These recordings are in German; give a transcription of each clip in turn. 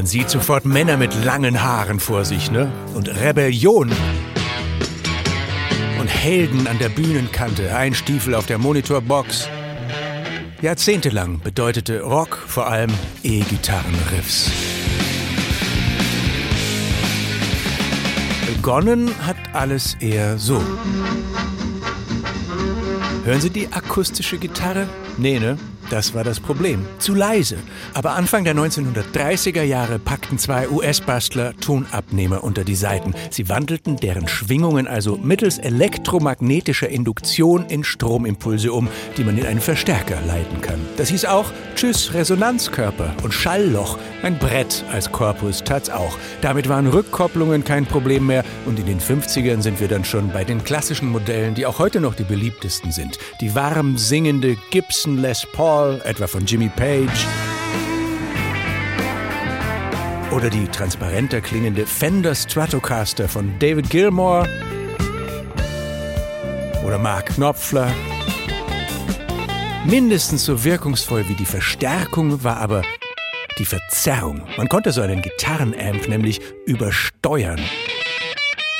Man sieht sofort Männer mit langen Haaren vor sich, ne? Und Rebellion. Und Helden an der Bühnenkante, ein Stiefel auf der Monitorbox. Jahrzehntelang bedeutete Rock vor allem E-Gitarrenriffs. Begonnen hat alles eher so. Hören Sie die akustische Gitarre? Nee, ne? Das war das Problem. Zu leise. Aber Anfang der 1930er Jahre packten zwei US-Bastler Tonabnehmer unter die Saiten. Sie wandelten deren Schwingungen also mittels elektromagnetischer Induktion in Stromimpulse um, die man in einen Verstärker leiten kann. Das hieß auch Tschüss Resonanzkörper und Schallloch. Ein Brett als Korpus tat's auch. Damit waren Rückkopplungen kein Problem mehr und in den 50ern sind wir dann schon bei den klassischen Modellen, die auch heute noch die beliebtesten sind. Die warm singende Gibson Les Paul Hall, etwa von Jimmy Page. Oder die transparenter klingende Fender Stratocaster von David Gilmour. Oder Mark Knopfler. Mindestens so wirkungsvoll wie die Verstärkung war aber die Verzerrung. Man konnte so einen Gitarrenamp nämlich übersteuern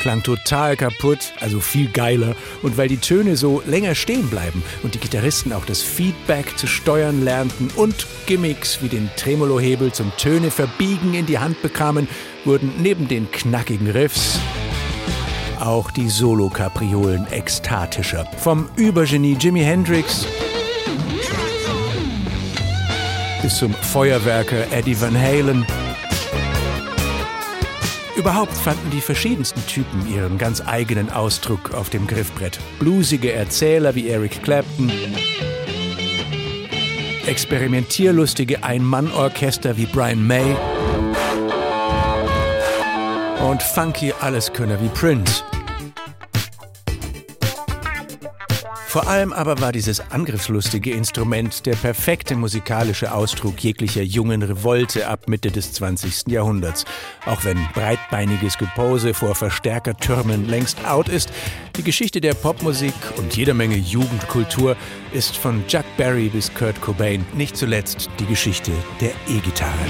klang total kaputt, also viel geiler. Und weil die Töne so länger stehen bleiben und die Gitarristen auch das Feedback zu steuern lernten und Gimmicks wie den Tremolohebel zum Töne verbiegen in die Hand bekamen, wurden neben den knackigen Riffs auch die Solo-Kapriolen ekstatischer. Vom Übergenie Jimi Hendrix bis zum Feuerwerker Eddie Van Halen Überhaupt fanden die verschiedensten Typen ihren ganz eigenen Ausdruck auf dem Griffbrett. Bluesige Erzähler wie Eric Clapton, experimentierlustige Ein-Mann-Orchester wie Brian May und funky Alleskönner wie Prince. Vor allem aber war dieses angriffslustige Instrument der perfekte musikalische Ausdruck jeglicher jungen Revolte ab Mitte des 20. Jahrhunderts. Auch wenn breitbeiniges Gepose vor Verstärkertürmen längst out ist, die Geschichte der Popmusik und jeder Menge Jugendkultur ist von Chuck Berry bis Kurt Cobain nicht zuletzt die Geschichte der E-Gitarre.